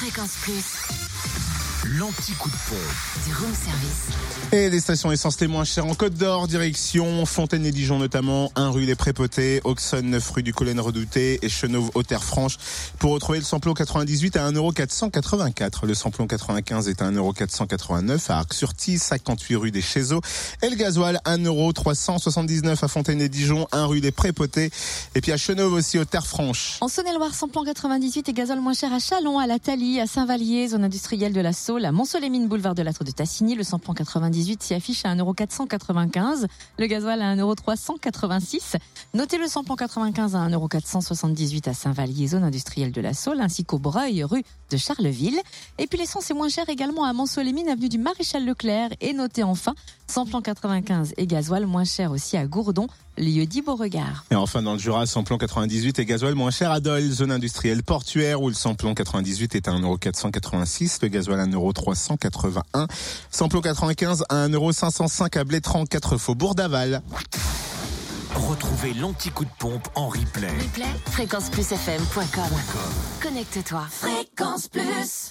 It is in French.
Fréquence Plus, L'anti-coup de pompe. du room service. Et les stations essence les moins chères en Côte d'Or, direction Fontaine et Dijon notamment, 1 rue des Prépotés, Auxonne 9 rue du Collen Redouté et Chenauve au Terre Franche. Pour retrouver le samplon 98 à 1,484€. Le samplon 95 est à 1,489€ à Arc-sur-Tille, 58 rue des Chézeaux. Et le gasoil 1,379€ à Fontaine et Dijon, 1 rue des Prépotés. Et puis à Chenauve aussi au Terre Franche. En Saône-et-Loire, samplon 98 et gazole moins cher à Chalon, à la Thalie, à Saint-Vallier, zone industrielle de la Saule, à Mont-Solémine, boulevard de l'Atre de Tassigny. Le samplon 98 s'y affiche à 1,495€. Le gasoil à 1,386€. Notez le samplon 95 à 1,478€ à Saint-Vallier, zone industrielle de la Saule, ainsi qu'au Breuil, rue de Charleville. Et puis l'essence est moins chère également à Mont-Solémine, avenue du Maréchal Leclerc. Et notez enfin, samplon 95 et gasoil moins cher aussi à Gourdon, lieu dit Beauregard. Et enfin dans le Jura, samplon 98 et gasoil moins cher à Dole, zone industrielle portuaire où le samplon 98 est à 1,486€, le gasoil à 1,381€, samplon 95 à 1,505€ à Blétran, 4 faubourg d'Aval. Retrouvez l'anti-coup de pompe en replay. Replay, fréquenceplusfm.com. Connecte-toi. Fréquence Plus.